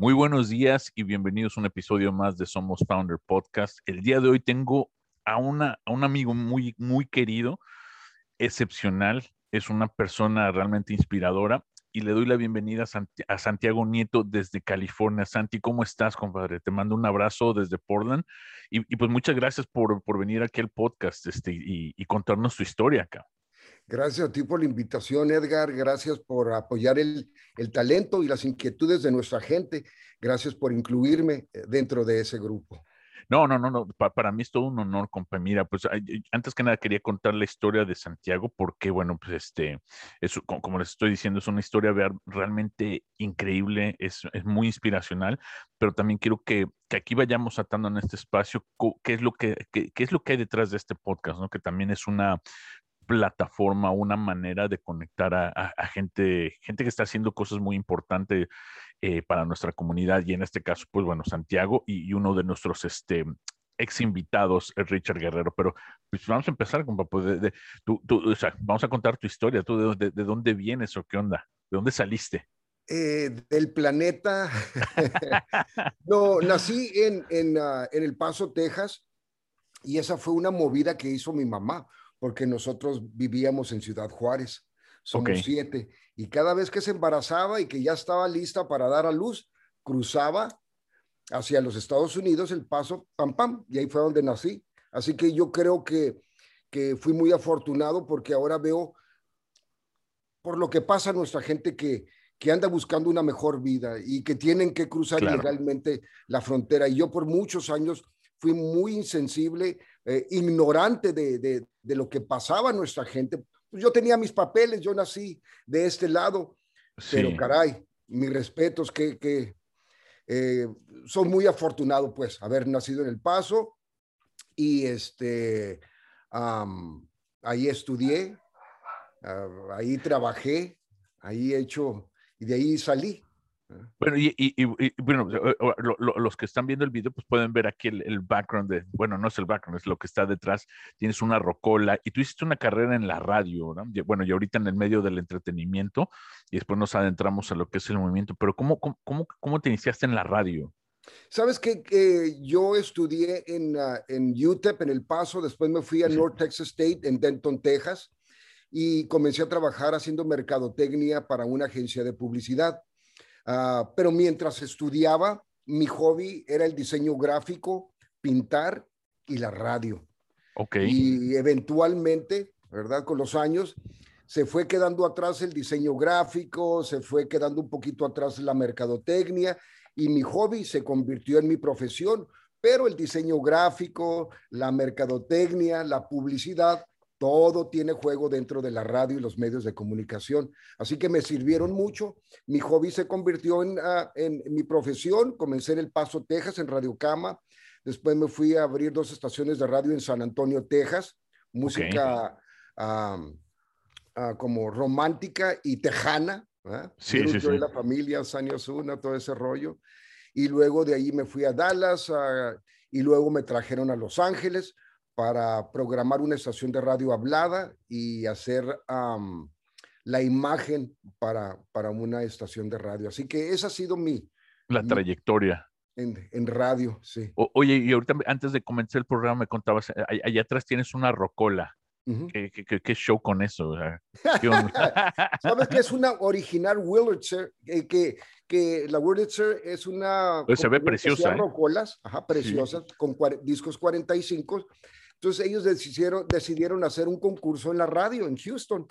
Muy buenos días y bienvenidos a un episodio más de Somos Founder Podcast. El día de hoy tengo a, una, a un amigo muy, muy querido, excepcional, es una persona realmente inspiradora y le doy la bienvenida a, Santiago Nieto desde California. Santi, ¿cómo estás, compadre? Te mando un abrazo desde Portland y, pues muchas gracias por, por, venir aquí al podcast este, y, y contarnos tu historia acá. Gracias a ti por la invitación, Edgar. Gracias por apoyar el, el, talento y las inquietudes de nuestra gente. Gracias por incluirme eh, dentro de ese grupo. No, no, no, no. para mí es todo un honor, compa. Mira, pues antes que nada quería contar la historia de Santiago, porque, bueno, pues este, es, como les estoy diciendo, es una historia realmente increíble, es, es muy inspiracional, pero también quiero que, que, aquí vayamos atando en este espacio qué es lo que, qué, qué es lo que hay detrás de este podcast, ¿no? Que también es una, plataforma, una manera de conectar a, gente, gente que está haciendo cosas muy importantes eh, para nuestra comunidad y en este caso, pues bueno, Santiago y, uno de nuestros este, ex invitados es Richard Guerrero, pero pues vamos a empezar, con pues, de, o sea, vamos a contar tu historia, tú de, de, dónde vienes o qué onda, de dónde saliste. Eh, del planeta. no, nací en, ah, en El Paso, Texas, y esa fue una movida que hizo mi mamá porque nosotros vivíamos en Ciudad Juárez, somos siete, y cada vez que se embarazaba y que ya estaba lista para dar a luz, cruzaba hacia los Estados Unidos el paso, pam, pam, y ahí fue donde nací. Así que yo creo que, que fui muy afortunado porque ahora veo por lo que pasa a nuestra gente que, que anda buscando una mejor vida y que tienen que cruzar legalmente la frontera. Y yo por muchos años fui muy insensible, eh, ignorante de, de, lo que pasaba a nuestra gente. Pues yo tenía mis papeles, yo nací de este lado, pero caray, mis respetos, que, que eh, soy muy afortunado pues haber nacido en El Paso y este, ahí estudié, ah, ahí trabajé, ahí he hecho, y de ahí salí. Bueno, y, bueno, los que están viendo el video, pues pueden ver aquí el, background de, bueno, no es el background, es lo que está detrás. Tienes una rocola y tú hiciste una carrera en la radio, ¿no? Bueno, y ahorita en el medio del entretenimiento y después nos adentramos a lo que es el movimiento, pero ¿cómo, cómo, cómo te iniciaste en la radio? Sabes que yo estudié en, uh, en UTEP, en El Paso, después me fui a North Texas State, en Denton, Texas, y comencé a trabajar haciendo mercadotecnia para una agencia de publicidad. Ah, pero mientras estudiaba, mi hobby era el diseño gráfico, pintar y la radio. Y eventualmente, ¿verdad? Con los años, se fue quedando atrás el diseño gráfico, se fue quedando un poquito atrás la mercadotecnia y mi hobby se convirtió en mi profesión, pero el diseño gráfico, la mercadotecnia, la publicidad todo tiene juego dentro de la radio y los medios de comunicación. Así que me sirvieron mucho. Mi hobby se convirtió en, ah, en, mi profesión. Comencé en El Paso, Texas, en Radio Cama. Después me fui a abrir dos estaciones de radio en San Antonio, Texas. Música como romántica y tejana. Sí, sí, sí. la familia, Sani Osuna, todo ese rollo. Y luego de ahí me fui a Dallas ah, y luego me trajeron a Los Ángeles para programar una estación de radio hablada y hacer la imagen para, para una estación de radio. Así que esa ha sido mi... La trayectoria. En, en, radio, sí. oye, y ahorita antes de comenzar el programa me contabas, eh, allá atrás tienes una rocola. ¿Qué, qué, qué, show con eso? ¿Sabes que es una original Willitzer? que, que la Willitzer es una... Pues se ve preciosa. ¿eh? Rocolas, ajá, preciosas, con discos 45 entonces ellos decidieron, decidieron hacer un concurso en la radio en Houston.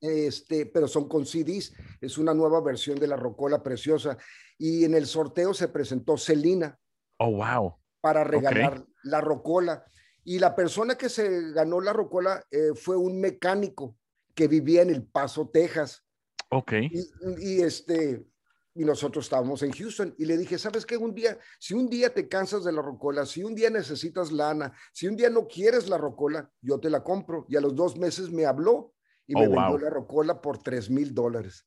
Este, pero son con CDs, es una nueva versión de la Rocola Preciosa. Y en el sorteo se presentó Celina. Oh, wow. Para regalar la Rocola. Y la persona que se ganó la Rocola eh, fue un mecánico que vivía en El Paso, Texas. Ok. Y, este, y nosotros estábamos en Houston y le dije, ¿sabes qué? Un día, si un día te cansas de la rocola, si un día necesitas lana, si un día no quieres la rocola, yo te la compro. Y a los dos meses me habló y me oh, vendió la rocola por tres mil dólares.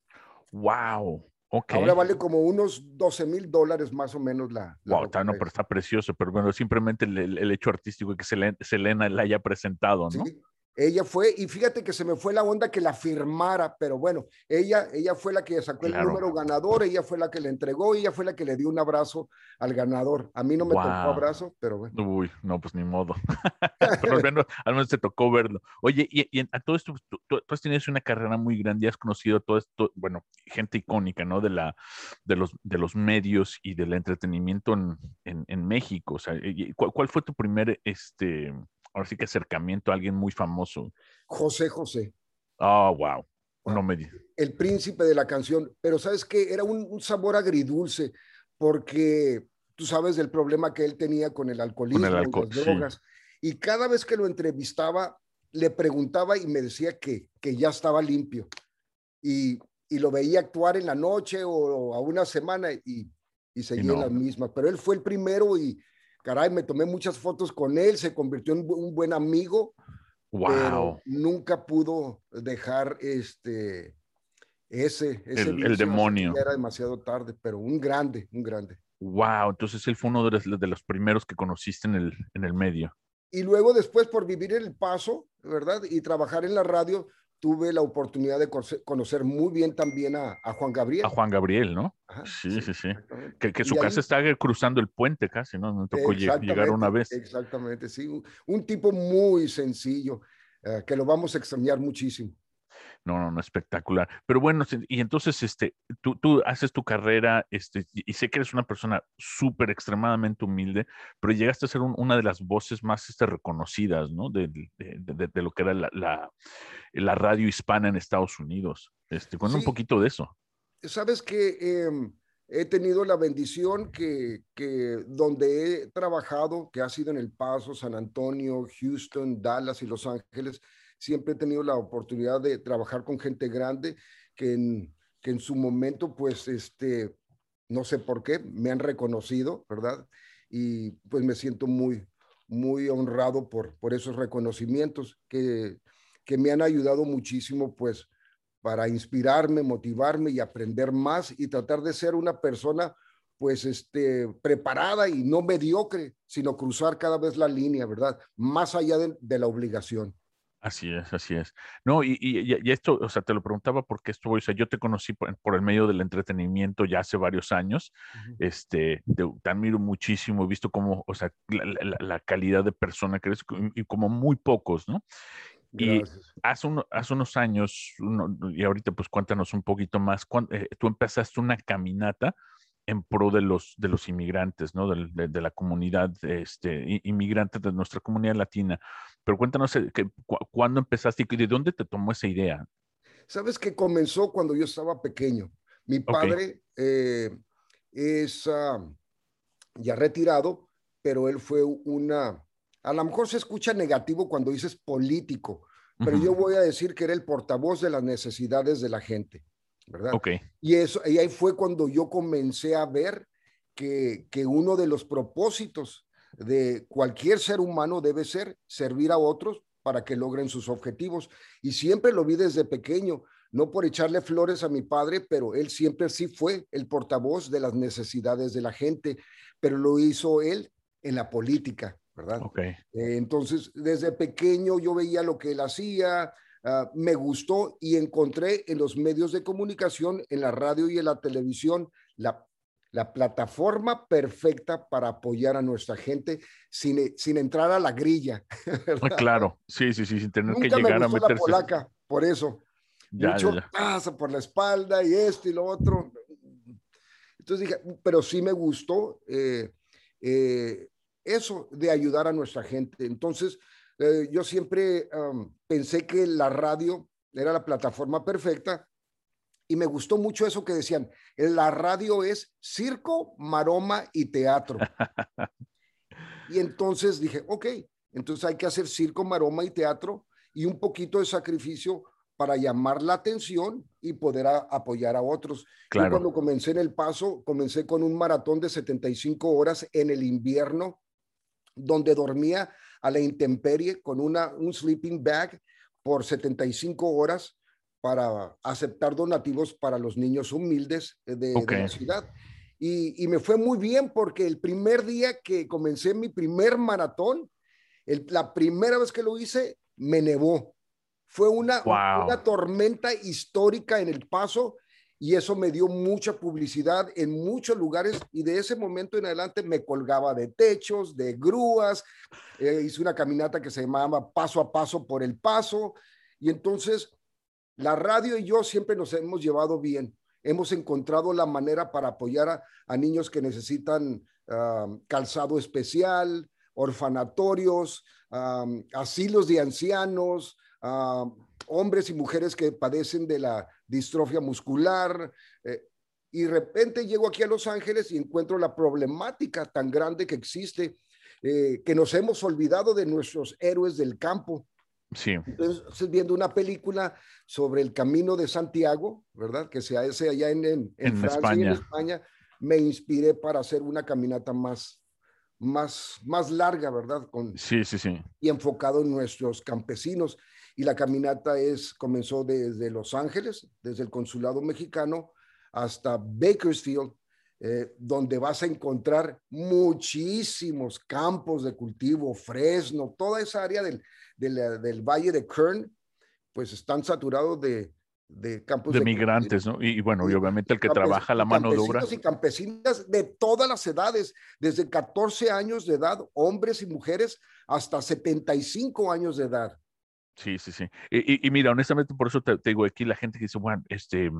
Wow. Ahora vale como unos 12 mil dólares más o menos la. wow, está, no, pero está precioso, pero bueno, simplemente el, hecho artístico que Selena la haya presentado, ¿no? Sí, ella fue, y fíjate que se me fue la onda que la firmara, pero bueno, ella, ella fue la que sacó el número ganador, ella fue la que le entregó, ella fue la que le dio un abrazo al ganador. A mí no me tocó abrazo, pero bueno. Uy, no, pues ni modo. pero al menos, al menos te tocó verlo. Oye, y, a todo esto, tú, tú, has tenido una carrera muy grande, has conocido todo esto, bueno, gente icónica, ¿no? De, la, de, los, de los medios y del entretenimiento en, en, en México. O sea, ¿cuál, ¿cuál, fue tu primer, este, ahora sí que acercamiento a alguien muy famoso. José José. Oh, wow. No me El príncipe de la canción, pero sabes que era un, sabor agridulce, porque tú sabes del problema que él tenía con el alcoholismo y las drogas. Y cada vez que lo entrevistaba, le preguntaba y me decía que, que ya estaba limpio. Y, y lo veía actuar en la noche o, a una semana y, y seguía la misma. Pero él fue el primero y, caray, me tomé muchas fotos con él, se convirtió en un buen amigo. Wow. Pero nunca pudo dejar este ese, ese el, demonio. era demasiado tarde, pero un grande, un grande. Wow, entonces él fue uno de los, de los primeros que conociste en el, en el medio. Y luego después por vivir en El Paso, ¿verdad? Y trabajar en la radio, tuve la oportunidad de conocer muy bien también a, Juan Gabriel. A Juan Gabriel, ¿no? sí, sí, sí, Que, su casa está cruzando el puente casi, ¿no? No tocó llegar una vez. Exactamente, sí. Un, tipo muy sencillo, eh, que lo vamos a extrañar muchísimo. No, no, no, espectacular. Pero bueno, y entonces, este, tú, tú haces tu carrera, este, y sé que eres una persona súper extremadamente humilde, pero llegaste a ser una de las voces más este, reconocidas, ¿no? De, de, de, lo que era la, la, la, radio hispana en Estados Unidos. Este, cuéntame un poquito de eso. Sabes que em, he tenido la bendición que, que donde he trabajado, que ha sido en El Paso, San Antonio, Houston, Dallas y Los Ángeles, siempre he tenido la oportunidad de trabajar con gente grande que en, que en su momento, pues, este, no sé por qué, me han reconocido, ¿verdad? Y pues me siento muy, muy honrado por, por esos reconocimientos que, que me han ayudado muchísimo, pues, para inspirarme, motivarme y aprender más y tratar de ser una persona pues este, preparada y no mediocre, sino cruzar cada vez la línea, ¿verdad? Más allá de la obligación. Así es, así es. No, y, y, esto, o sea, te lo preguntaba porque esto, o sea, yo te conocí por, el medio del entretenimiento ya hace varios años. Este, te, admiro muchísimo, he visto como, o sea, la, calidad de persona que eres y como muy pocos, ¿no? Y hace, hace unos años, y ahorita pues cuéntanos un poquito más, eh, tú empezaste una caminata en pro de los, de los inmigrantes, ¿no? De, de, la comunidad este, inmigrante de nuestra comunidad latina. Pero cuéntanos, eh, que, ¿cuándo empezaste y de dónde te tomó esa idea? Sabes que comenzó cuando yo estaba pequeño. Mi padre eh, es ah, ya retirado, pero él fue una, a lo mejor se escucha negativo cuando dices político, pero yo voy a decir que era el portavoz de las necesidades de la gente. ¿verdad? Y, eso, y ahí fue cuando yo comencé a ver que, que uno de los propósitos de cualquier ser humano debe ser servir a otros para que logren sus objetivos. Y siempre lo vi desde pequeño, no por echarle flores a mi padre, pero él siempre sí fue el portavoz de las necesidades de la gente, pero lo hizo él en la política, ¿verdad? Okay. Eh, entonces, desde pequeño yo veía lo que él hacía, Ah, me gustó y encontré en los medios de comunicación, en la radio y en la televisión, la, la plataforma perfecta para apoyar a nuestra gente sin, sin entrar a la grilla. Claro, sí, sí, sí, sin tener que llegar a meterse. La polaca, por eso. Mucho pasa por la espalda y esto y lo otro. Entonces dije, pero sí me gustó eh, eh, eso de ayudar a nuestra gente. Entonces, eh, yo siempre pensé que la radio era la plataforma perfecta y me gustó mucho eso que decían, la radio es circo, maroma y teatro. y entonces dije, ok, entonces hay que hacer circo, maroma y teatro y un poquito de sacrificio para llamar la atención y poder apoyar a otros. Claro. cuando comencé en El Paso, comencé con un maratón de 75 horas en el invierno, donde dormía a la intemperie con una, un sleeping bag por 75 horas para aceptar donativos para los niños humildes de, la ciudad. Y, me fue muy bien porque el primer día que comencé mi primer maratón, la primera vez que lo hice, me nevó. Fue una, una tormenta histórica en el paso y eso me dio mucha publicidad en muchos lugares y de ese momento en adelante me colgaba de techos, de grúas, eh, hice una caminata que se llamaba Paso a Paso por el Paso y entonces la radio y yo siempre nos hemos llevado bien. Hemos encontrado la manera para apoyar a, niños que necesitan calzado especial, orfanatorios, asilos de ancianos, hombres y mujeres que padecen de la distrofia muscular. Eh, y de repente llego aquí a Los Ángeles y encuentro la problemática tan grande que existe, eh, que nos hemos olvidado de nuestros héroes del campo. Sí. Entonces, viendo una película sobre el camino de Santiago, ¿verdad? Que se hace allá en, en, Francia España. y en España, me inspiré para hacer una caminata más, más, más larga, ¿verdad? Con, sí, sí, sí. Y enfocado en nuestros campesinos. Y la caminata es, comenzó desde Los Ángeles, desde el consulado mexicano, hasta Bakersfield, eh, donde vas a encontrar muchísimos campos de cultivo, Fresno, toda esa área del, del, valle de Kern, pues están saturados de, de campos de, migrantes, ¿no? Y, bueno, y obviamente el que trabaja la mano de obra. Y campesinas de todas las edades, desde 14 años de edad, hombres y mujeres, hasta 75 años de edad. Sí, sí, sí. Y, mira, honestamente, por eso te, digo aquí la gente que dice, bueno, este,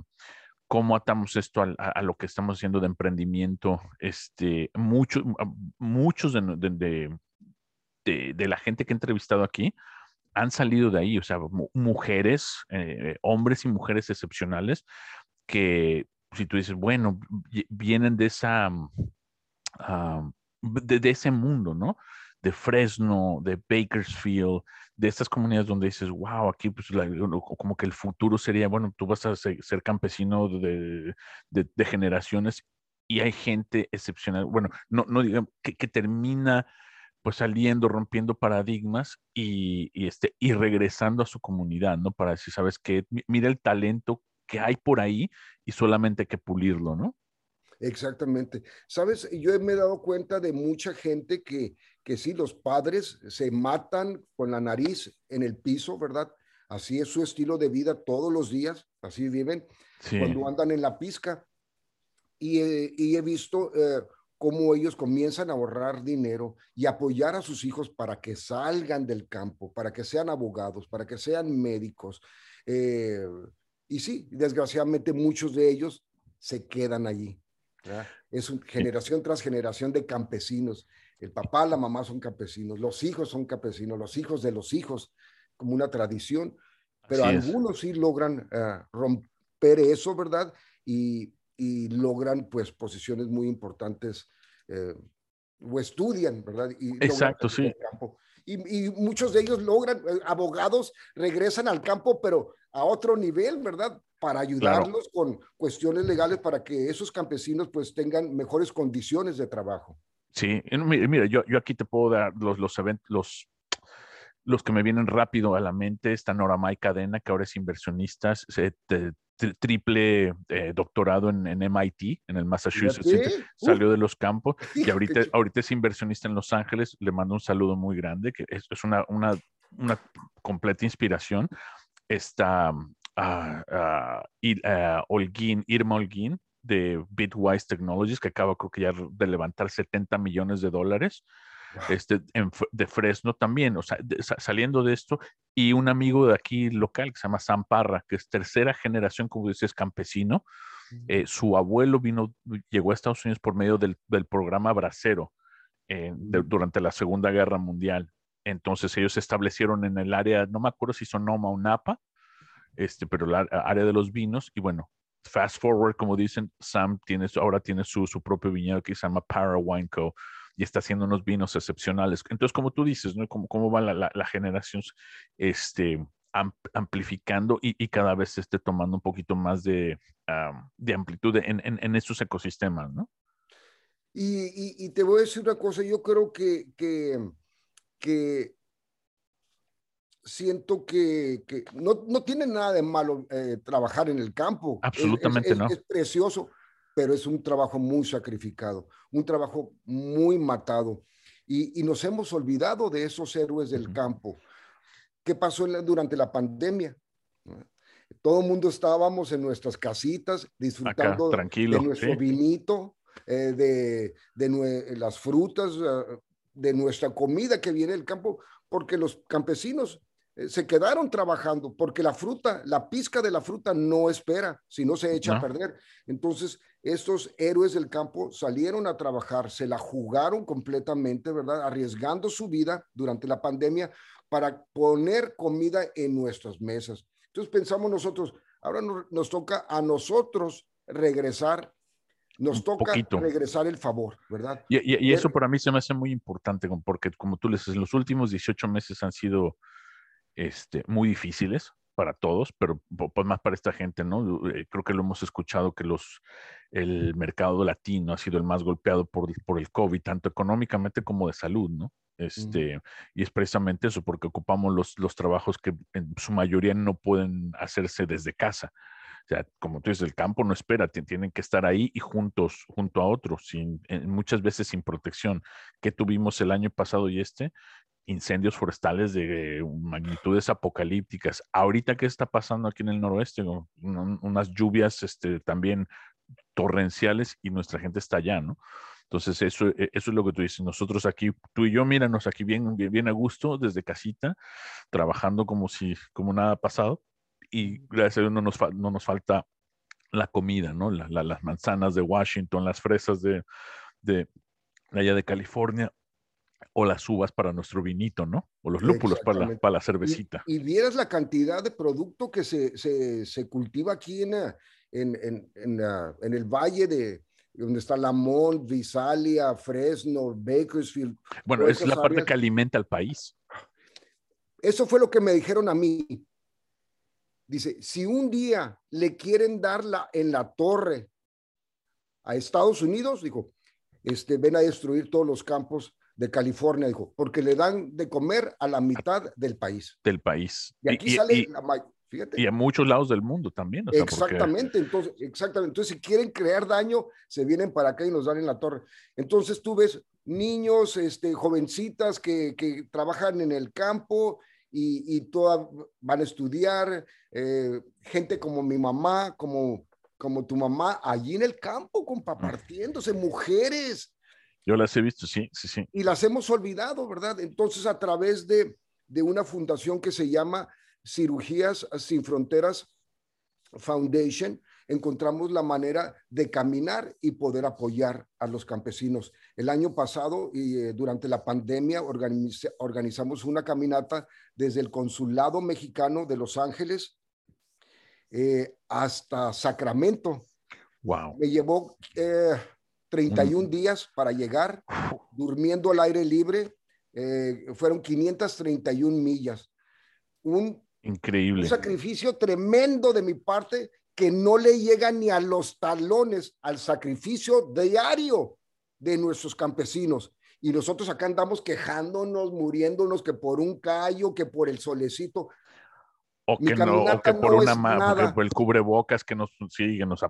¿cómo atamos esto a, lo que estamos haciendo de emprendimiento? Este, muchos, muchos de, de, la gente que he entrevistado aquí han salido de ahí, o sea, mujeres, eh, hombres y mujeres excepcionales que si tú dices, bueno, vienen de esa, ah, de, ese mundo, ¿no? De Fresno, de Bakersfield, de estas comunidades donde dices, wow, aquí pues como que el futuro sería, bueno, tú vas a ser, campesino de, de, generaciones y hay gente excepcional, bueno, no, no digamos, que termina pues saliendo, rompiendo paradigmas y, este, y regresando a su comunidad, ¿no? Para decir, ¿sabes qué? Mira el talento que hay por ahí y solamente hay que pulirlo, ¿no? Exactamente. Sabes, yo me he dado cuenta de mucha gente que, que sí, los padres se matan con la nariz en el piso, ¿verdad? Así es su estilo de vida todos los días, así viven cuando andan en la pizca. Y, y he visto eh, cómo ellos comienzan a ahorrar dinero y apoyar a sus hijos para que salgan del campo, para que sean abogados, para que sean médicos. Eh, y sí, desgraciadamente muchos de ellos se quedan allí. Es generación tras generación de campesinos. El papá, la mamá son campesinos, los hijos son campesinos, los hijos de los hijos, como una tradición, pero algunos sí logran eh, romper eso, ¿verdad? Y, y logran pues posiciones muy importantes eh, o estudian, ¿verdad? Y Exacto, sí. Y, muchos de ellos logran, eh, abogados regresan al campo, pero a otro nivel, ¿verdad? Para ayudarlos con cuestiones legales para que esos campesinos pues tengan mejores condiciones de trabajo. Sí, mira, yo, yo aquí te puedo dar los, los eventos, los los que me vienen rápido a la mente está Noramay Cadena, que ahora es inversionista, se, triple eh, doctorado en, MIT, en el Massachusetts, salió de los campos y ahorita, ahorita es inversionista en Los Ángeles. Le mando un saludo muy grande, que es, una, una, una, completa inspiración. Está uh, Holguín, Irma Holguín de Bitwise Technologies, que acaba creo que ya de levantar 70 millones de dólares este, de Fresno también, o sea, saliendo de esto, y un amigo de aquí local que se llama Sam Parra, que es tercera generación, como dices, campesino. Eh, su abuelo vino, llegó a Estados Unidos por medio del, programa Bracero eh, durante la Segunda Guerra Mundial. Entonces ellos se establecieron en el área, no me acuerdo si Sonoma o Napa, este, pero la área de los vinos, y bueno, fast forward, como dicen, Sam tiene, ahora tiene su, su propio viñedo que se llama Para Wine Co y está haciendo unos vinos excepcionales. Entonces, como tú dices, ¿no? ¿Cómo, cómo va la, la, generación este, amplificando y, cada vez se esté tomando un poquito más de, de amplitud en, en, estos ecosistemas, ¿no? Y, y, te voy a decir una cosa, yo creo que, que, que siento que, que no, no, tiene nada de malo eh, trabajar en el campo. Absolutamente no. Es precioso, pero es un trabajo muy sacrificado, un trabajo muy matado. Y, y nos hemos olvidado de esos héroes del campo. ¿Qué pasó durante la pandemia? Todo el mundo estábamos en nuestras casitas disfrutando tranquilo, de nuestro vinito, eh, de, de las frutas, eh, de nuestra comida que viene del campo, porque los campesinos eh, se quedaron trabajando, porque la fruta, la pizca de la fruta no espera, si no se echa a perder. Entonces, estos héroes del campo salieron a trabajar, se la jugaron completamente, ¿verdad? Arriesgando su vida durante la pandemia para poner comida en nuestras mesas. Entonces pensamos nosotros, ahora nos, toca a nosotros regresar, nos toca regresar el favor, ¿verdad? Y, eso para mí se me hace muy importante, porque como tú le dices, los últimos 18 meses han sido este, muy difíciles para todos, pero pues más para esta gente, ¿no? Eh, creo que lo hemos escuchado que los, el mercado latino ha sido el más golpeado por, por el COVID, tanto económicamente como de salud, ¿no? Este, Y es precisamente eso, porque ocupamos los, los trabajos que en su mayoría no pueden hacerse desde casa. O sea, como tú dices, el campo no espera, tienen que estar ahí y juntos, junto a otros, sin, muchas veces sin protección. que tuvimos el año pasado y este? Incendios forestales de magnitudes apocalípticas. Ahorita, ¿qué está pasando aquí en el noroeste? Unas lluvias este, también torrenciales y nuestra gente está allá, ¿no? Entonces, eso, e, eso es lo que tú dices. Nosotros aquí, tú y yo, míranos aquí bien, bien, a gusto, desde casita, trabajando como si, como nada ha pasado. Y gracias a Dios no nos, no nos falta la comida, ¿no? las manzanas de Washington, las fresas de, de allá de California, o las uvas para nuestro vinito, ¿no? O los lúpulos para la, para la cervecita. Y, vieras la cantidad de producto que se, se, se cultiva aquí en, en, en, en, en el valle de, donde está Lamont, Visalia, Fresno, Bakersfield. Bueno, es la parte que alimenta al país. Eso fue lo que me dijeron a mí. Dice, si un día le quieren darla en la torre a Estados Unidos, dijo, este, ven a destruir todos los campos de California, dijo, porque le dan de comer a la mitad del país. Del país. Y aquí sale la, y a muchos lados del mundo también. exactamente, entonces, exactamente. Entonces, si quieren crear daño, se vienen para acá y nos dan en la torre. Entonces, tú ves niños, este, jovencitas que, que trabajan en el campo y, y todas van a estudiar, eh, gente como mi mamá, como, como tu mamá, allí en el campo, compa, partiéndose, mujeres. Yo las he visto, sí, sí, sí. Y las hemos olvidado, ¿verdad? Entonces, a través de, de una fundación que se llama Cirugías Sin Fronteras Foundation, encontramos la manera de caminar y poder apoyar a los campesinos. El año pasado y eh, durante la pandemia organizamos una caminata desde el Consulado Mexicano de Los Ángeles eh, hasta Sacramento. Wow. Me llevó 31 eh, días para llegar, durmiendo al aire libre. fueron 531 millas. Un Increíble. Un sacrificio tremendo de mi parte que no le llega ni a los talones al sacrificio diario de nuestros campesinos. Y nosotros acá andamos quejándonos, muriéndonos que por un callo, que por el solecito. O que, no, o que por una una por el cubrebocas que nos sigue, nos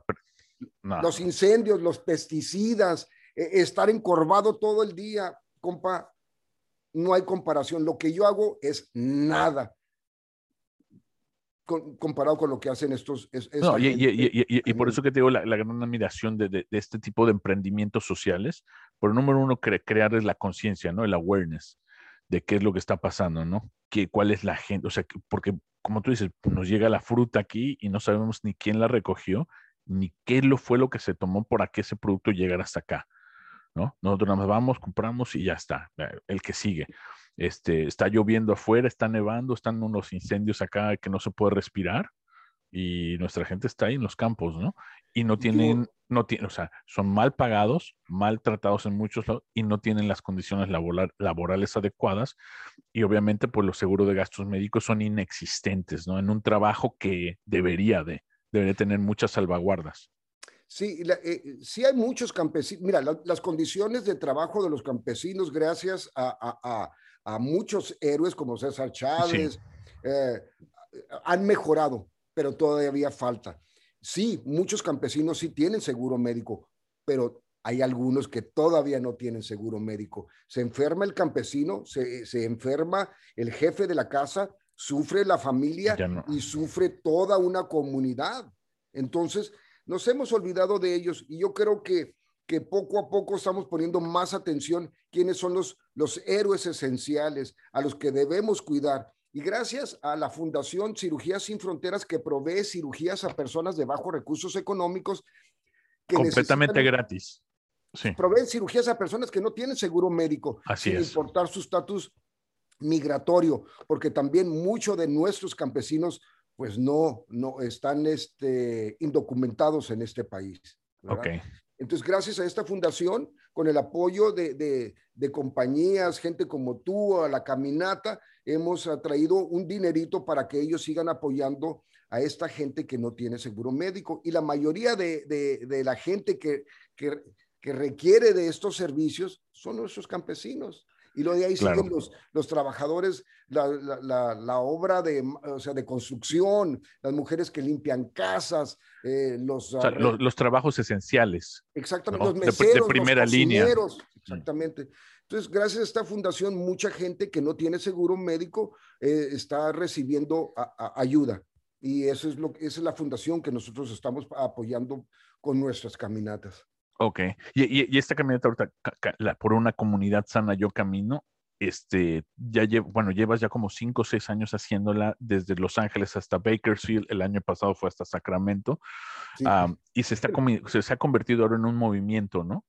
Los incendios, los pesticidas, e, estar encorvado todo el día, compa, no hay comparación. Lo que yo hago es nada comparado con lo que hacen estos. y, por eso que te digo la, gran admiración de, este tipo de emprendimientos sociales. Por número uno, crearles la conciencia, ¿no? El awareness de qué es lo que está pasando, ¿no? ¿Qué, ¿Cuál es la gente? O sea, porque como tú dices, nos llega la fruta aquí y no sabemos ni quién la recogió, ni qué lo fue lo que se tomó para que ese producto llegara hasta acá, ¿no? Nosotros nada más vamos, compramos y ya está, eh, el que sigue. Este, está lloviendo afuera, está nevando, están unos incendios acá que no se puede respirar. y nuestra gente está ahí en los campos, ¿no? Y no tienen, no tienen, o sea, son mal pagados, mal tratados en muchos lados y no tienen las condiciones laborales adecuadas y obviamente pues los seguros de gastos médicos son inexistentes, ¿no? En un trabajo que debería de, debería tener muchas salvaguardas. Sí, eh, sí hay muchos campesinos. Mira, las condiciones de trabajo de los campesinos, gracias a, muchos héroes como César Chávez, eh, han mejorado pero todavía falta. Sí, muchos campesinos sí tienen seguro médico, pero hay algunos que todavía no tienen seguro médico. Se enferma el campesino, se, enferma el jefe de la casa, sufre la familia y sufre toda una comunidad. Entonces, nos hemos olvidado de ellos y yo creo que, que poco a poco estamos poniendo más atención quiénes son los, los héroes esenciales a los que debemos cuidar y gracias a la Fundación Cirugías Sin Fronteras que provee cirugías a personas de bajos recursos económicos. Que Completamente gratis. Sí. Proveen cirugías a personas que no tienen seguro médico, Así sin importar su estatus migratorio, porque también muchos de nuestros campesinos pues no, no están este, indocumentados en este país. Okay. Entonces, gracias a esta fundación, con el apoyo de, de, de compañías, gente como tú, a la caminata, hemos traído un dinerito para que ellos sigan apoyando a esta gente que no tiene seguro médico. Y la mayoría de, de, la gente que, que, que, requiere de estos servicios son nuestros campesinos. Y lo de ahí siguen los, los trabajadores, la, la, la, obra de, o sea, de construcción, las mujeres que limpian casas, eh, los, los, los, trabajos esenciales. Exactamente, los meseros, de, primera línea. Exactamente. Entonces, gracias a esta fundación, mucha gente que no tiene seguro médico eh, está recibiendo ayuda. Y eso es lo, esa es la fundación que nosotros estamos apoyando con nuestras caminatas. Ok. Y, esta caminata ahorita, por una comunidad sana, yo camino, este, ya llevo, bueno, llevas ya como cinco o seis años haciéndola desde Los Ángeles hasta Bakersfield, el año pasado fue hasta Sacramento, y se, está, se ha convertido ahora en un movimiento, ¿no?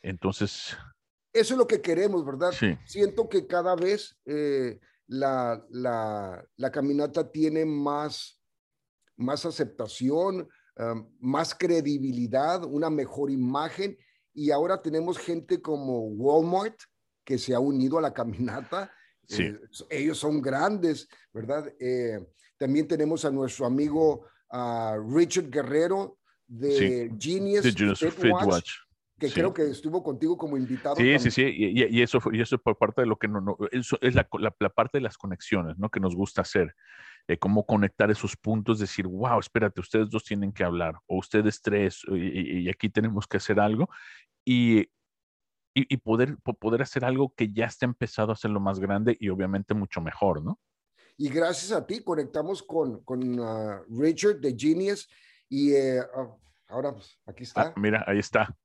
Entonces, eso es lo que queremos, ¿verdad? Siento que cada vez eh, la, caminata tiene más, más aceptación, más credibilidad, una mejor imagen. Y ahora tenemos gente como Walmart que se ha unido a la caminata. Eh, ellos son grandes, ¿verdad? Eh, también tenemos a nuestro amigo Richard Guerrero de Genius, Watch que creo que estuvo contigo como invitado. Sí, sí, sí, y, eso, y eso por parte de lo que no, no eso es la, la, parte de las conexiones, ¿no? Que nos gusta hacer, eh, cómo conectar esos puntos, decir, wow, espérate, ustedes dos tienen que hablar, o ustedes tres, y, aquí tenemos que hacer algo, y, y, poder, poder hacer algo que ya está empezado a ser lo más grande y obviamente mucho mejor, ¿no? Y gracias a ti conectamos con, con uh, Richard de Genius, y ah, ahora pues, aquí está. Ah, mira, ahí está.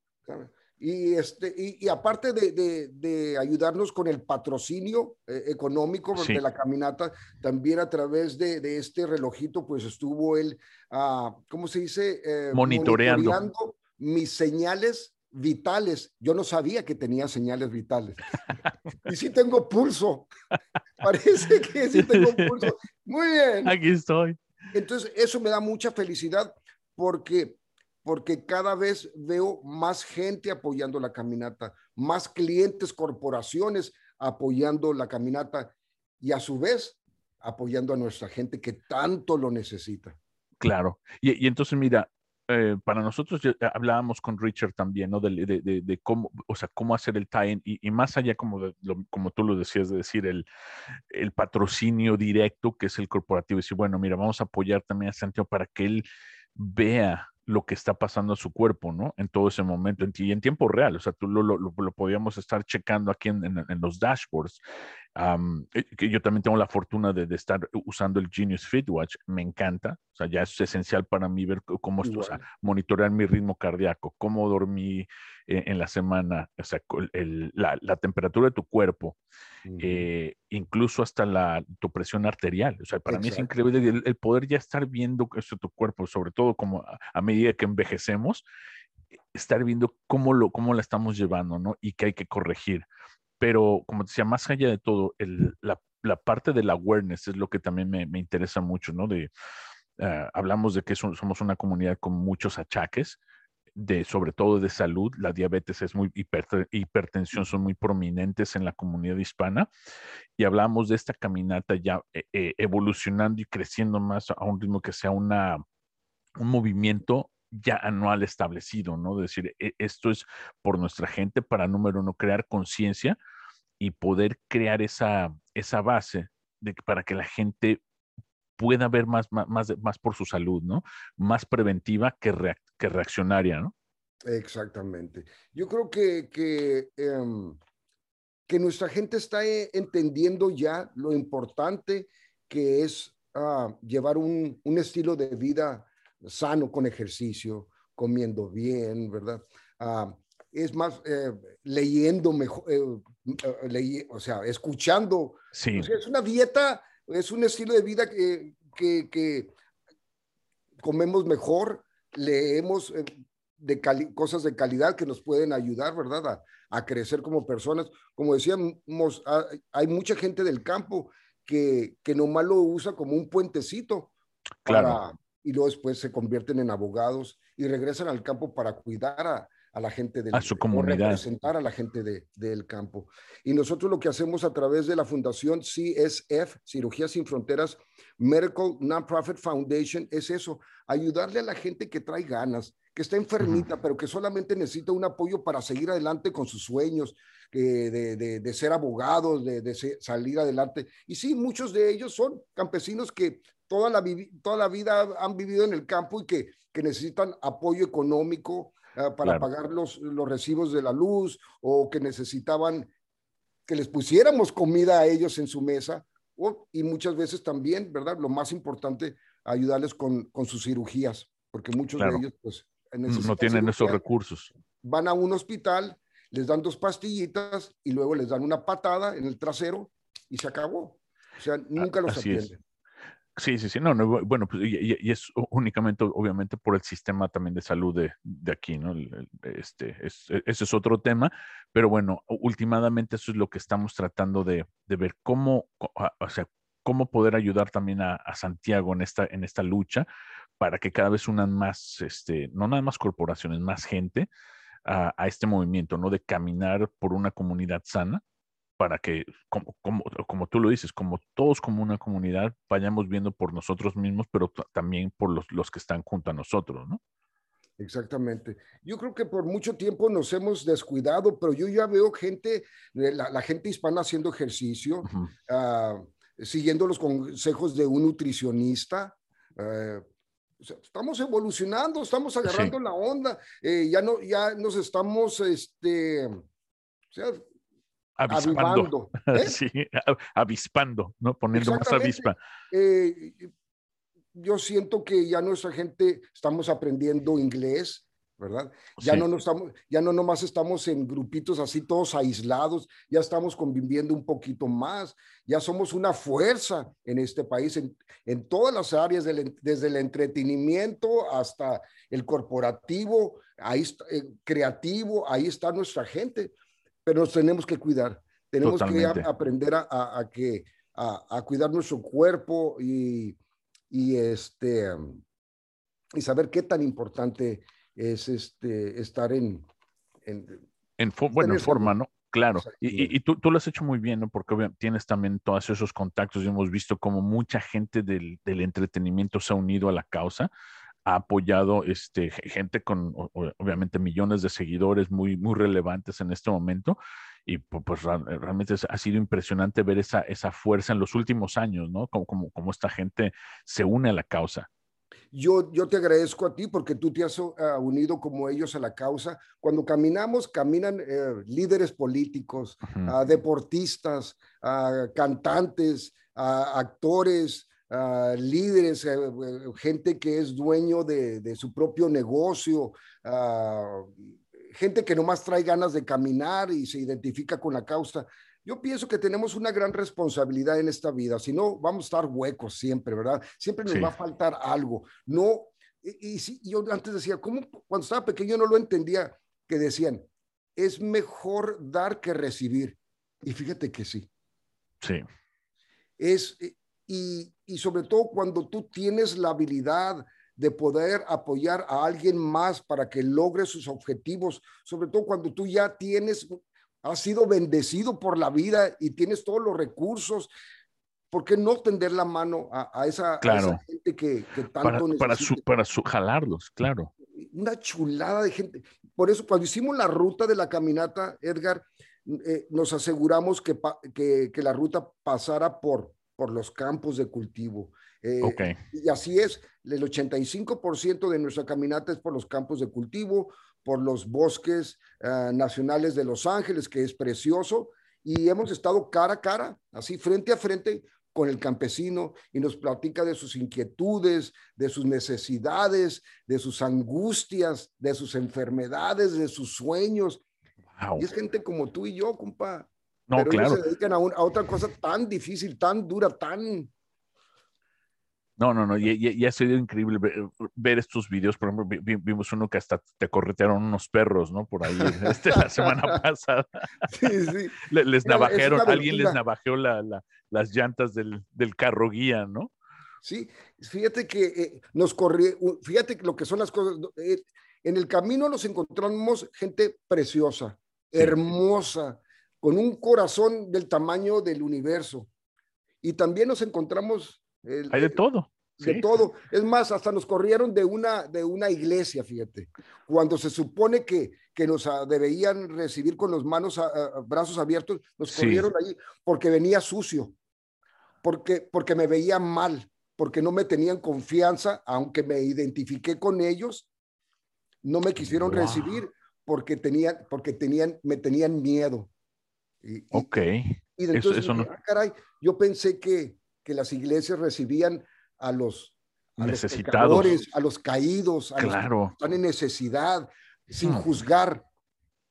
Y, este, y, aparte de, de, ayudarnos con el patrocinio eh, económico de la caminata, también a través de, de este relojito, pues estuvo él, uh, ¿cómo se dice? Eh, monitoreando. mis señales vitales. Yo no sabía que tenía señales vitales. y sí tengo pulso. Parece que sí tengo pulso. Muy bien. Aquí estoy. Entonces, eso me da mucha felicidad porque porque cada vez veo más gente apoyando la caminata, más clientes, corporaciones apoyando la caminata y a su vez apoyando a nuestra gente que tanto lo necesita. Claro. Y, entonces, mira, eh, para nosotros hablábamos con Richard también, ¿no? De, cómo, o sea, cómo hacer el tie-in y, más allá, como, como tú lo decías, de decir el, el patrocinio directo, que es el corporativo, y decir, bueno, mira, vamos a apoyar también a Santiago para que él vea lo que está pasando a su cuerpo, ¿no? En todo ese momento, y en tiempo real, o sea, tú lo, lo, lo podíamos estar checando aquí en, en, los dashboards. Eh, que yo también tengo la fortuna de, de, estar usando el Genius Fit Watch, me encanta, o sea, ya es esencial para mí ver cómo, esto, o sea, monitorear mi ritmo cardíaco, cómo dormí eh, en la semana, o sea, el, la, la, temperatura de tu cuerpo, eh, incluso hasta la, tu presión arterial. O sea, para mí es increíble el, poder ya estar viendo esto, tu cuerpo, sobre todo como a, medida que envejecemos, estar viendo cómo, lo, cómo la estamos llevando, ¿no? Y qué hay que corregir. Pero, como te decía, más allá de todo, el, la, la, parte del awareness es lo que también me, me interesa mucho, ¿no? De, ah, hablamos de que somos una comunidad con muchos achaques, de, sobre todo de salud, la diabetes es muy, hipertensión son muy prominentes en la comunidad hispana y hablamos de esta caminata ya eh, evolucionando y creciendo más a un ritmo que sea una, un movimiento ya anual establecido, ¿no? decir, e, esto es por nuestra gente para, número uno, crear conciencia y poder crear esa, esa base de, para que la gente pueda ver más, más, más por su salud, ¿no? Más preventiva que, que reaccionaria, ¿no? Exactamente. Yo creo que, que, em, que nuestra gente está eh, entendiendo ya lo importante que es ah, llevar un, un, estilo de vida sano con ejercicio, comiendo bien, ¿verdad? Ah, es más, eh, leyendo mejor, eh, o sea, escuchando. Sí. es una dieta es un estilo de vida que, que, comemos mejor, leemos eh, de cosas de calidad que nos pueden ayudar, ¿verdad? A, crecer como personas. Como decíamos, hay mucha gente del campo que, que nomás lo usa como un puentecito. Claro. Y luego después se convierten en abogados y regresan al campo para cuidar a, a la gente del a su comunidad. representar a la gente de, del campo. Y nosotros lo que hacemos a través de la Fundación CSF, Cirugía Sin Fronteras, Medical Nonprofit Foundation, es eso, ayudarle a la gente que trae ganas, que está enfermita, pero que solamente necesita un apoyo para seguir adelante con sus sueños, de, de, de, ser abogados, de, salir adelante. Y sí, muchos de ellos son campesinos que toda la, toda la vida han vivido en el campo y que, que necesitan apoyo económico, Ah, para pagar los, los recibos de la luz o que necesitaban que les pusiéramos comida a ellos en su mesa y muchas veces también, ¿verdad? Lo más importante, ayudarles con, con sus cirugías, porque muchos de ellos pues no tienen esos recursos. Van a un hospital, les dan dos pastillitas y luego les dan una patada en el trasero y se acabó. O sea, nunca los atienden. Sí, sí, sí, no, no bueno, pues, y, es únicamente, obviamente, por el sistema también de salud de, de aquí, ¿no? Este, es, e, ese es otro tema, pero bueno, últimamente eso es lo que estamos tratando de, de ver cómo, o sea, cómo poder ayudar también a, Santiago en esta, en esta lucha para que cada vez unan más, este, no nada más corporaciones, más gente a este movimiento, ¿no? De caminar por una comunidad sana para que, como, como, como, tú lo dices, como todos como una comunidad, vayamos viendo por nosotros mismos, pero también por los, los que están junto a nosotros, ¿no? Exactamente. Yo creo que por mucho tiempo nos hemos descuidado, pero yo ya veo gente, eh, la, la gente hispana haciendo ejercicio, uh, siguiendo los consejos de un nutricionista. Uh, estamos evolucionando, estamos agarrando sí. la onda, eh, ya, no, ya nos estamos, este, o sea, avispando. ¿eh? Sí, avispando, ¿no? Poniendo más avispa. Eh, yo siento que ya nuestra gente estamos aprendiendo inglés, ¿verdad? Ya no nos estamos, ya no nomás estamos en grupitos así todos aislados, ya estamos conviviendo un poquito más, ya somos una fuerza en este país, en, en todas las áreas, del, desde el entretenimiento hasta el corporativo, ahí eh, creativo, ahí está nuestra gente pero nos tenemos que cuidar. Tenemos que aprender a, a, que, a, cuidar nuestro cuerpo y, y, este, y saber qué tan importante es este, estar en... En, en bueno, en forma, ¿no? Claro, y, y, tú, tú, lo has hecho muy bien, ¿no? Porque tienes también todos esos contactos y hemos visto como mucha gente del, del entretenimiento se ha unido a la causa ha apoyado este, gente con obviamente millones de seguidores muy, muy relevantes en este momento. Y pues realmente ha sido impresionante ver esa, esa fuerza en los últimos años, ¿no? Como, como, como esta gente se une a la causa. Yo, yo te agradezco a ti porque tú te has uh, unido como ellos a la causa. Cuando caminamos, caminan uh, líderes políticos, uh -huh. deportistas, cantantes, actores, Uh, líderes, uh, gente que es dueño de, de su propio negocio, uh, gente que nomás trae ganas de caminar y se identifica con la causa. Yo pienso que tenemos una gran responsabilidad en esta vida, si no vamos a estar huecos siempre, ¿verdad? Siempre nos sí. va a faltar algo. No, y, y, yo antes decía, ¿cómo cuando estaba pequeño no lo entendía? Que decían, es mejor dar que recibir. Y fíjate que sí. Sí. Es, y, y sobre todo cuando tú tienes la habilidad de poder apoyar a alguien más para que logre sus objetivos, sobre todo cuando tú ya tienes, has sido bendecido por la vida y tienes todos los recursos. ¿Por qué no tender la mano a, esa, gente que, tanto para, para, su, para su, jalarlos, claro. Una chulada de gente. Por eso, cuando hicimos la ruta de la caminata, Edgar, eh, nos aseguramos que, que, que, la ruta pasara por, por los campos de cultivo. Eh, y así es, el 85% de nuestra caminata es por los campos de cultivo, por los bosques ah, nacionales de Los Ángeles, que es precioso, y hemos estado cara a cara, así frente a frente con el campesino y nos platica de sus inquietudes, de sus necesidades, de sus angustias, de sus enfermedades, de sus sueños. Y es gente como tú y yo, compa. No, Pero claro. Ellos se dedican a, a, otra cosa tan difícil, tan dura, tan no, no, no, y, ha sido increíble ver, estos videos. Por ejemplo, vimos uno que hasta te corretearon unos perros, ¿no? Por ahí, este, la semana pasada. Sí, sí. Les, navajeron, alguien les navajeó las llantas del, carro guía, ¿no? Sí, fíjate que eh, nos corrió, fíjate lo que son las cosas. Eh, en el camino nos encontramos gente preciosa, hermosa, con un corazón del tamaño del universo. Y también nos encontramos hay de todo. De todo. Es más, hasta nos corrieron de una, de una iglesia, fíjate. Cuando se supone que, que nos ah, debían recibir con los manos, a, ah, ah, brazos abiertos, nos corrieron allí porque venía sucio, porque, porque me veían mal, porque no me tenían confianza, aunque me identifiqué con ellos, no me quisieron recibir porque, tenían, porque tenían, me tenían miedo. Y, ok. Y, entonces, eso, no... caray, yo pensé que, que las iglesias recibían a los, necesitados, a los caídos, a los que están en necesidad, sin hmm. juzgar.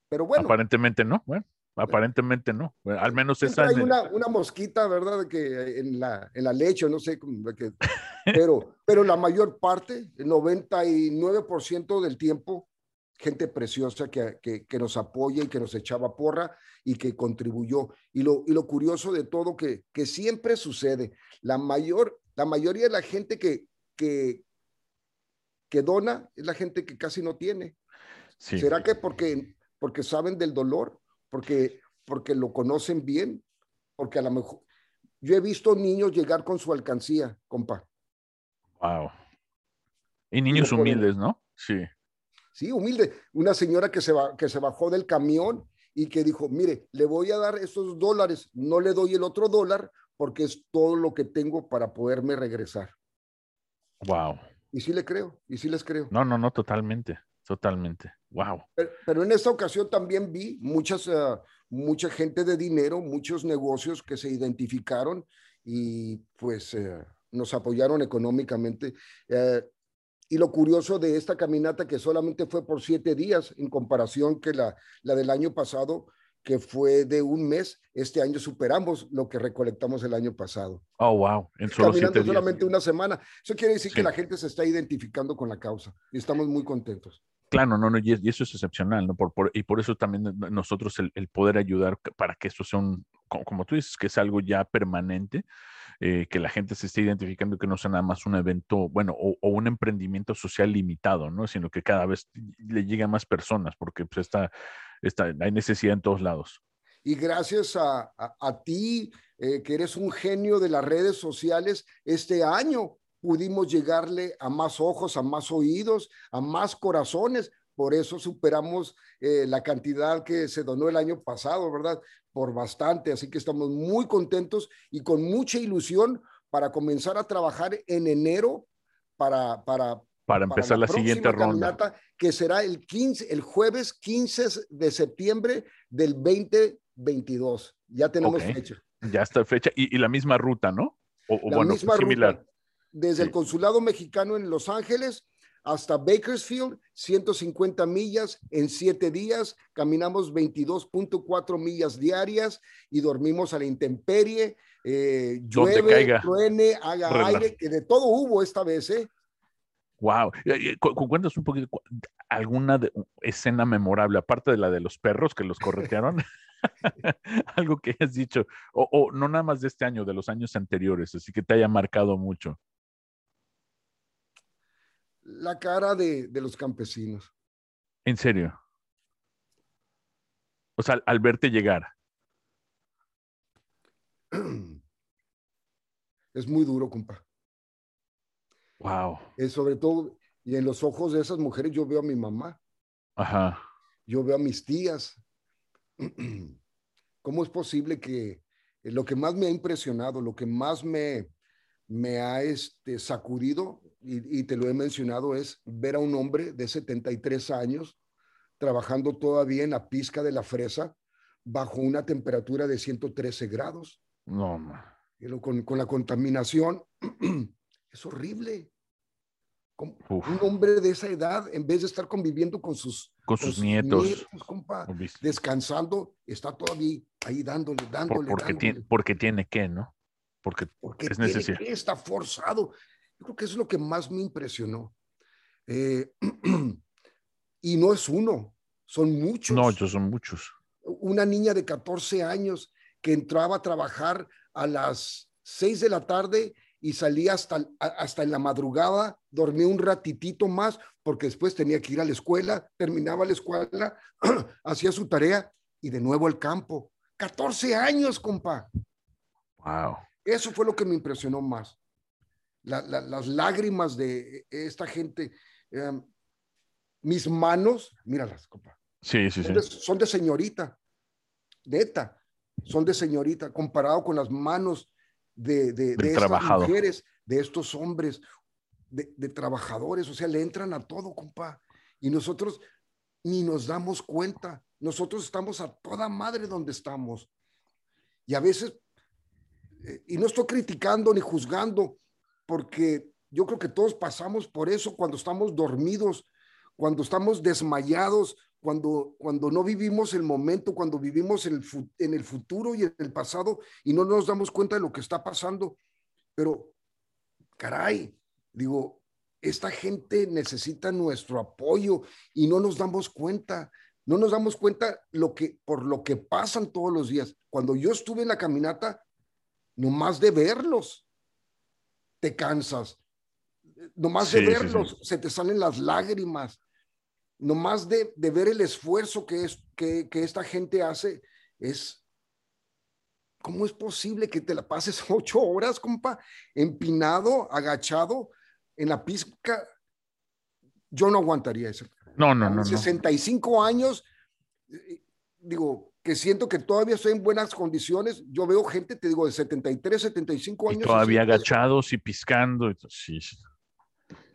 Pero bueno. Aparentemente no, bueno, aparentemente no. al menos esa. Hay una, una, mosquita, ¿verdad? Que en la, en la leche, no sé, que, pero, pero la mayor parte, el 99% del tiempo, gente preciosa que, que, que, nos apoya y que nos echaba porra y que contribuyó. Y lo, y lo curioso de todo que, que siempre sucede, la, mayor, la mayoría de la gente que, que, que dona es la gente que casi no tiene. ¿Será que porque, porque saben del dolor? Porque, porque lo conocen bien? Porque a lo mejor... Yo he visto niños llegar con su alcancía, compa. Wow. Y niños humildes, ¿no? Sí. Sí, humilde. Una señora que se, va, que se bajó del camión y que dijo, mire, le voy a dar estos dólares, no le doy el otro dólar porque es todo lo que tengo para poderme regresar. Wow. Y sí le creo, y sí les creo. No, no, no, totalmente, totalmente. Wow. Pero, en esta ocasión también vi muchas, uh, mucha gente de dinero, muchos negocios que se identificaron y pues uh, nos apoyaron económicamente. Uh, y lo curioso de esta caminata que solamente fue por siete días en comparación que la, la del año pasado, que fue de un mes, este año superamos lo que recolectamos el año pasado. Oh, wow. En solo Caminando solamente una semana. Eso quiere decir que la gente se está identificando con la causa y estamos muy contentos. Claro, no, no, y, eso es excepcional, ¿no? Por, y por eso también nosotros el, el, poder ayudar para que esto sea un, como tú dices, que es algo ya permanente, eh, que la gente se esté identificando que no sea nada más un evento, bueno, o, un emprendimiento social limitado, ¿no? Sino que cada vez le lleguen más personas, porque pues está, está, hay necesidad en todos lados. Y gracias a, a, ti, eh, que eres un genio de las redes sociales, este año pudimos llegarle a más ojos, a más oídos, a más corazones. Por eso superamos eh, la cantidad que se donó el año pasado, ¿verdad? por bastante, así que estamos muy contentos y con mucha ilusión para comenzar a trabajar en enero para, para, para empezar la, siguiente ronda. Que será el, 15, el jueves 15 de septiembre del 2022. Ya tenemos fecha. Ya está fecha y, la misma ruta, ¿no? O, la bueno, misma similar. Desde el consulado mexicano en Los Ángeles hasta Bakersfield, 150 millas en siete días, caminamos 22.4 millas diarias y dormimos a la intemperie, eh, llueve, truene, haga aire, que de todo hubo esta vez, ¿eh? Wow. Cuéntanos un poquito alguna escena memorable, aparte de la de los perros que los corretearon. Algo que hayas dicho, o, o, no nada más de este año, de los años anteriores, así que te haya marcado mucho. La cara de, de los campesinos. ¿En serio? O sea, al verte llegar. Es muy duro, compa. Wow. Es sobre todo, y en los ojos de esas mujeres yo veo a mi mamá. Ajá. Yo veo a mis tías. ¿Cómo es posible que lo que más me ha impresionado, lo que más me, me ha este, sacudido, y, y, te lo he mencionado, es ver a un hombre de 73 años trabajando todavía en la pizca de la fresa bajo una temperatura de 113 grados. No, man. Con, con la contaminación. es horrible. Uf. Un hombre de esa edad, en vez de estar conviviendo con sus, con sus, nietos, nietos compa, descansando, está todavía ahí dándole, dándole. Por, porque, dándole. Tiene, porque tiene que, ¿no? Porque, porque es necesario. Está forzado. Yo creo que es lo que más me impresionó. Eh, y no es uno, son muchos. No, son muchos. Una niña de 14 años que entraba a trabajar a las 6 de la tarde y salía hasta, hasta en la madrugada, dormía un ratitito más porque después tenía que ir a la escuela, terminaba la escuela, hacía su tarea y de nuevo al campo. 14 años, compa. Wow. Eso fue lo que me impresionó más. La, la, las lágrimas de esta gente. Eh, mis manos, míralas, compa. Sí, sí, son sí. De, son de señorita. Neta. Son de señorita comparado con las manos de, de, de estas mujeres, de estos hombres, de, de, trabajadores, o sea, le entran a todo, compa. Y nosotros ni nos damos cuenta. Nosotros estamos a toda madre donde estamos. Y a veces, eh, y no estoy criticando ni juzgando, porque yo creo que todos pasamos por eso cuando estamos dormidos, cuando estamos desmayados, cuando, cuando no vivimos el momento, cuando vivimos el, en el futuro y en el pasado y no nos damos cuenta de lo que está pasando. Pero, caray, digo, esta gente necesita nuestro apoyo y no nos damos cuenta. No nos damos cuenta lo que, por lo que pasan todos los días. Cuando yo estuve en la caminata, nomás de verlos, te cansas. Nomás Sí, de verlos, sí. se te salen las lágrimas nomás de, de, ver el esfuerzo que, es, que, que, esta gente hace, es, ¿cómo es posible que te la pases ocho horas, compa, empinado, agachado, en la pizca? Yo no aguantaría eso. No, no, no. no. 65 años, eh, digo, que siento que todavía estoy en buenas condiciones. Yo veo gente, te digo, de 73, 75 años. Y todavía agachados y piscando. Y, sí, sí.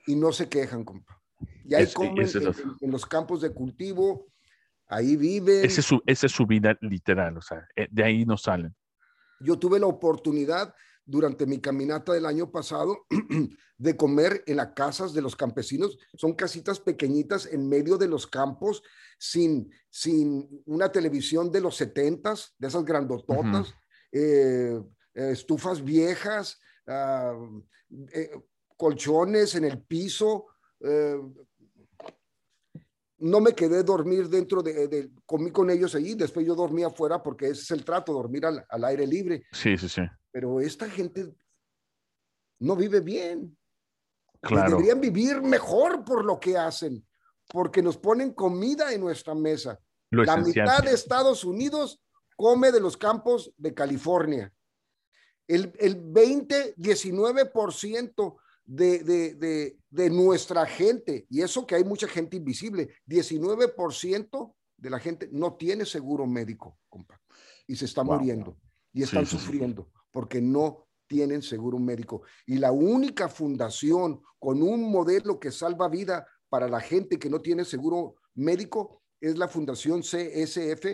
y no se quejan, compa. Y ahí Es- comen ese es en, lo- en- los campos de cultivo, ahí viven. Esa es, su, esa es su vida literal, o sea, eh, de ahí no salen. Yo tuve la oportunidad durante mi caminata del año pasado de comer en las casas de los campesinos. Son casitas pequeñitas en medio de los campos, sin, sin una televisión de los setentas, de esas grandototas, eh, eh, estufas viejas, ah, eh, colchones en el piso. eh, no me quedé dormir dentro de, de- comí con ellos allí, después yo dormí afuera porque ese es el trato, dormir al, al aire libre. Sí, sí, sí. Pero esta gente no vive bien. Claro. Deberían vivir mejor por lo que hacen, porque nos ponen comida en nuestra mesa. Lo La esencial. mitad de Estados Unidos come de los campos de California. El, el 20, 19% de, de, de, de nuestra gente, y eso que hay mucha gente invisible, 19% de la gente no tiene seguro médico, compa, y se está Wow. muriendo, y Sí, están sí, sí. Porque no tienen seguro médico. Y la única fundación con un modelo que salva vida para la gente que no tiene seguro médico es la Fundación CSF,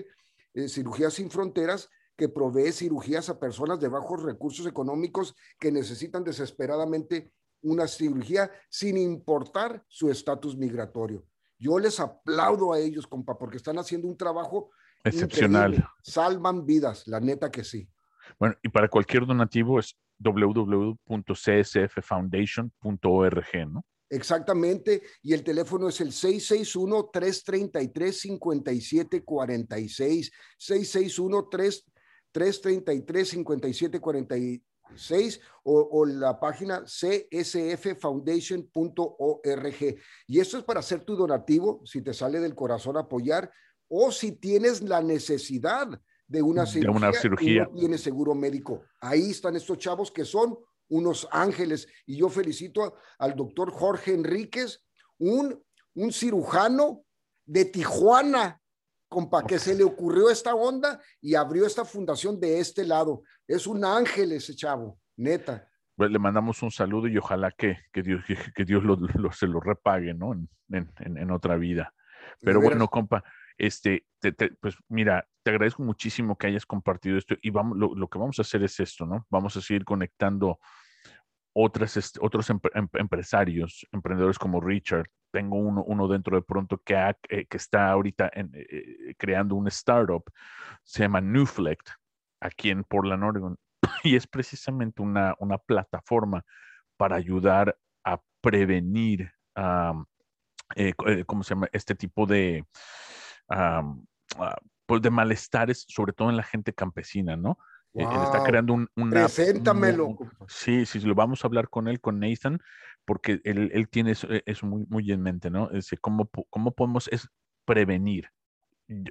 eh, Cirugías Sin Fronteras, que provee cirugías a personas de bajos recursos económicos que necesitan desesperadamente una cirugía sin importar su estatus migratorio. Yo les aplaudo a ellos, compa, porque están haciendo un trabajo Excepcional. increíble. Salvan vidas, la neta que sí. Bueno, y para cualquier donativo es www.csffoundation.org, ¿no? Exactamente, y el teléfono es el 661-333-5746, 661-333-5746 o, o la página csffoundation.org. Y esto es para hacer tu donativo, si te sale del corazón apoyar, o si tienes la necesidad de una cirugía, una cirugía. y no tienes seguro médico. Ahí están estos chavos que son unos ángeles. Y yo felicito al doctor Jorge Enríquez, un, un cirujano de Tijuana, compa, que se le ocurrió esta onda y abrió esta fundación de este lado. Es un ángel ese chavo, neta. Pues le mandamos un saludo y ojalá que, que Dios, que, Dios lo, se lo repague, ¿no? En, en, en otra vida. Pero bueno, compa, este, pues mira, te agradezco muchísimo que hayas compartido esto y vamos, lo, que vamos a hacer es esto, ¿no? Vamos a seguir conectando otras, este, otros em, empresarios, emprendedores como Richard. Tengo uno, uno dentro de pronto que, eh, que está ahorita eh, eh, creando una startup, se llama Newflect, aquí en Portland, Oregon, y es precisamente una, una plataforma para ayudar a prevenir, ¿cómo se llama? Este tipo de, ah, pues de malestares, sobre todo en la gente campesina, ¿no? Él está creando un, Preséntamelo. sí, sí, lo vamos a hablar con él, con Nathan, porque él, él tiene eso, e, eso, muy, muy en mente, ¿no? Es cómo, cómo podemos es prevenir,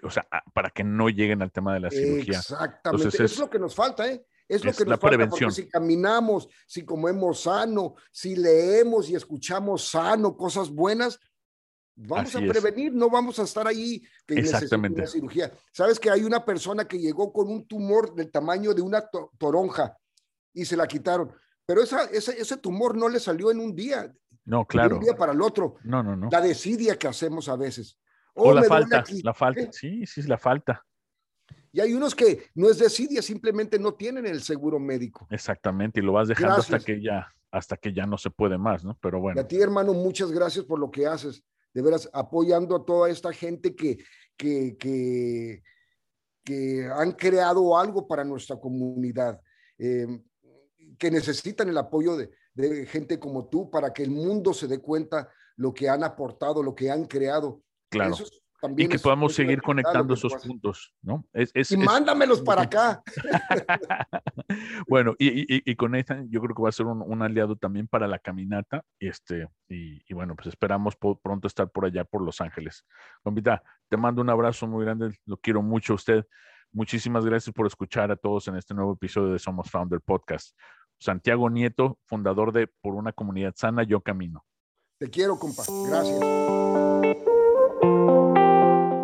o sea, para que no lleguen al tema de la cirugía. Exactamente, es, lo que nos falta, ¿eh? Es lo que nos falta, porque si caminamos, si comemos sano, si leemos y escuchamos sano, cosas buenas, Vamos a prevenir, no vamos a estar ahí que Exactamente. Una cirugía. Sabes que hay una persona que llegó con un tumor del tamaño de una toronja y se la quitaron, pero esa, ese, ese tumor no le salió en un día. No, claro. De un día para el otro. No, no, no. La desidia que hacemos a veces. O, la falta, la falta. Sí, sí, la falta. Y hay unos que no es desidia, simplemente no tienen el seguro médico. Exactamente, y lo vas dejando hasta que ya, hasta que ya no se puede más, ¿no? Pero bueno. Y a ti, hermano, muchas gracias por lo que haces de veras apoyando a toda esta gente que, que, que, que han creado algo para nuestra comunidad, eh, que necesitan el apoyo de, de, gente como tú para que el mundo se dé cuenta lo que han aportado, lo que han creado. Claro y que podamos seguir conectando esos puntos, ¿no? Es, y mándamelos para acá. bueno, y, y, con Nathan yo creo que va a ser un, aliado también para la caminata. Y, este, y, bueno, pues esperamos pronto estar por allá, por Los Ángeles. Compita, te mando un abrazo muy grande, lo quiero mucho a usted. Muchísimas gracias por escuchar a todos en este nuevo episodio de Somos Founder Podcast. Santiago Nieto, fundador de Por una comunidad sana, yo camino. Te quiero, compa. Gracias.